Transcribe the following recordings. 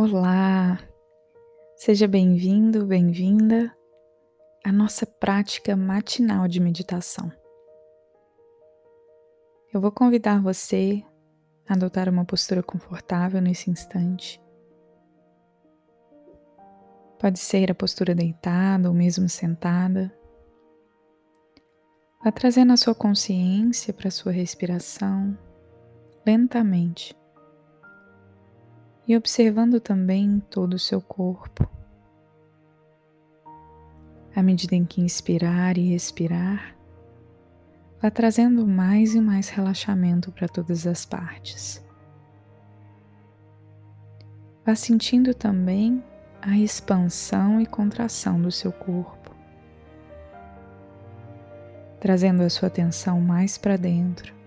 Olá, seja bem-vindo, bem-vinda à nossa prática matinal de meditação. Eu vou convidar você a adotar uma postura confortável nesse instante. Pode ser a postura deitada ou mesmo sentada. Vá trazendo a sua consciência para a sua respiração lentamente e observando também todo o seu corpo. À medida em que inspirar e expirar, vá trazendo mais e mais relaxamento para todas as partes. Vá sentindo também a expansão e contração do seu corpo, trazendo a sua atenção mais para dentro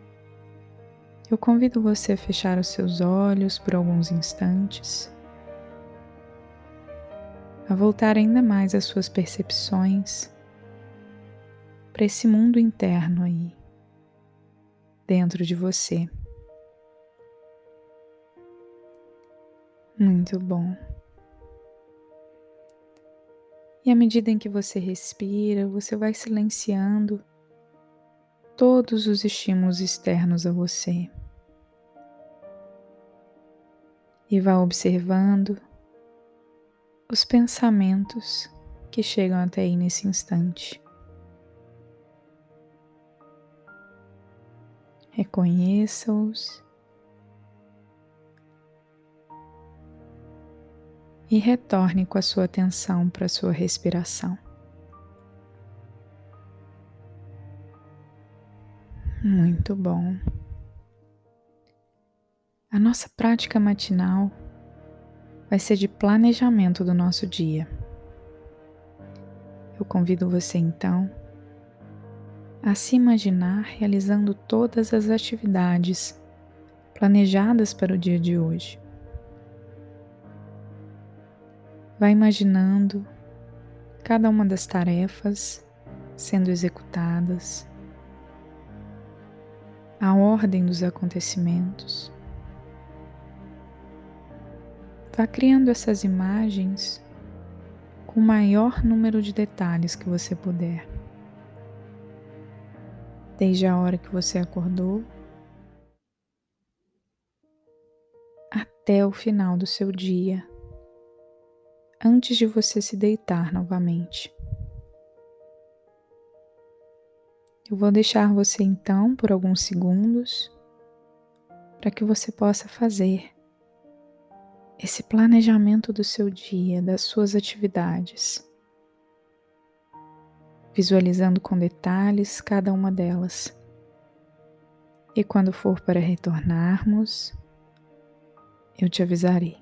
eu convido você a fechar os seus olhos por alguns instantes, a voltar ainda mais as suas percepções para esse mundo interno aí, dentro de você. Muito bom. E à medida em que você respira, você vai silenciando todos os estímulos externos a você. E vá observando os pensamentos que chegam até aí nesse instante. Reconheça-os e retorne com a sua atenção para a sua respiração. Muito bom. A nossa prática matinal vai ser de planejamento do nosso dia. Eu convido você então a se imaginar realizando todas as atividades planejadas para o dia de hoje. Vai imaginando cada uma das tarefas sendo executadas, a ordem dos acontecimentos Vá criando essas imagens com o maior número de detalhes que você puder. Desde a hora que você acordou até o final do seu dia, antes de você se deitar novamente. Eu vou deixar você então por alguns segundos para que você possa fazer esse planejamento do seu dia, das suas atividades, visualizando com detalhes cada uma delas. E quando for para retornarmos, eu te avisarei.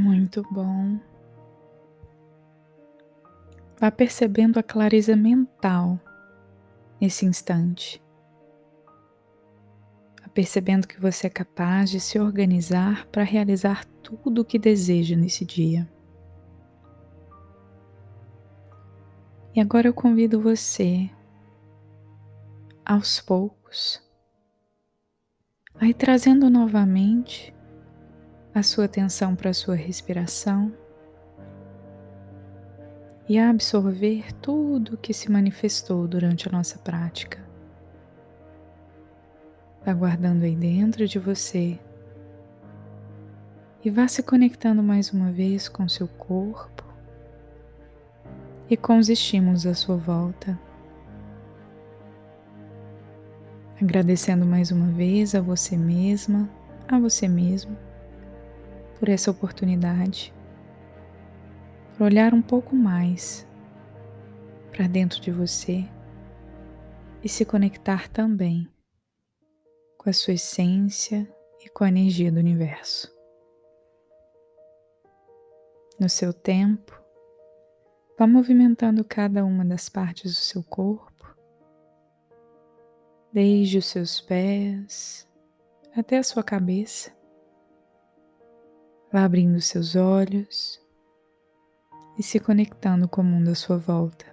Muito bom. Vá percebendo a clareza mental nesse instante. Vá percebendo que você é capaz de se organizar para realizar tudo o que deseja nesse dia. E agora eu convido você, aos poucos, a ir trazendo novamente a sua atenção para a sua respiração e a absorver tudo o que se manifestou durante a nossa prática. Vá guardando aí dentro de você e vá se conectando mais uma vez com seu corpo e com os estímulos à sua volta. Agradecendo mais uma vez a você mesma, a você mesmo, por essa oportunidade, por olhar um pouco mais para dentro de você e se conectar também com a sua essência e com a energia do universo. No seu tempo, vá movimentando cada uma das partes do seu corpo, desde os seus pés até a sua cabeça. Vá abrindo seus olhos e se conectando com o mundo à sua volta.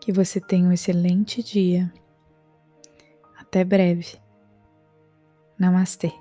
Que você tenha um excelente dia. Até breve. Namastê.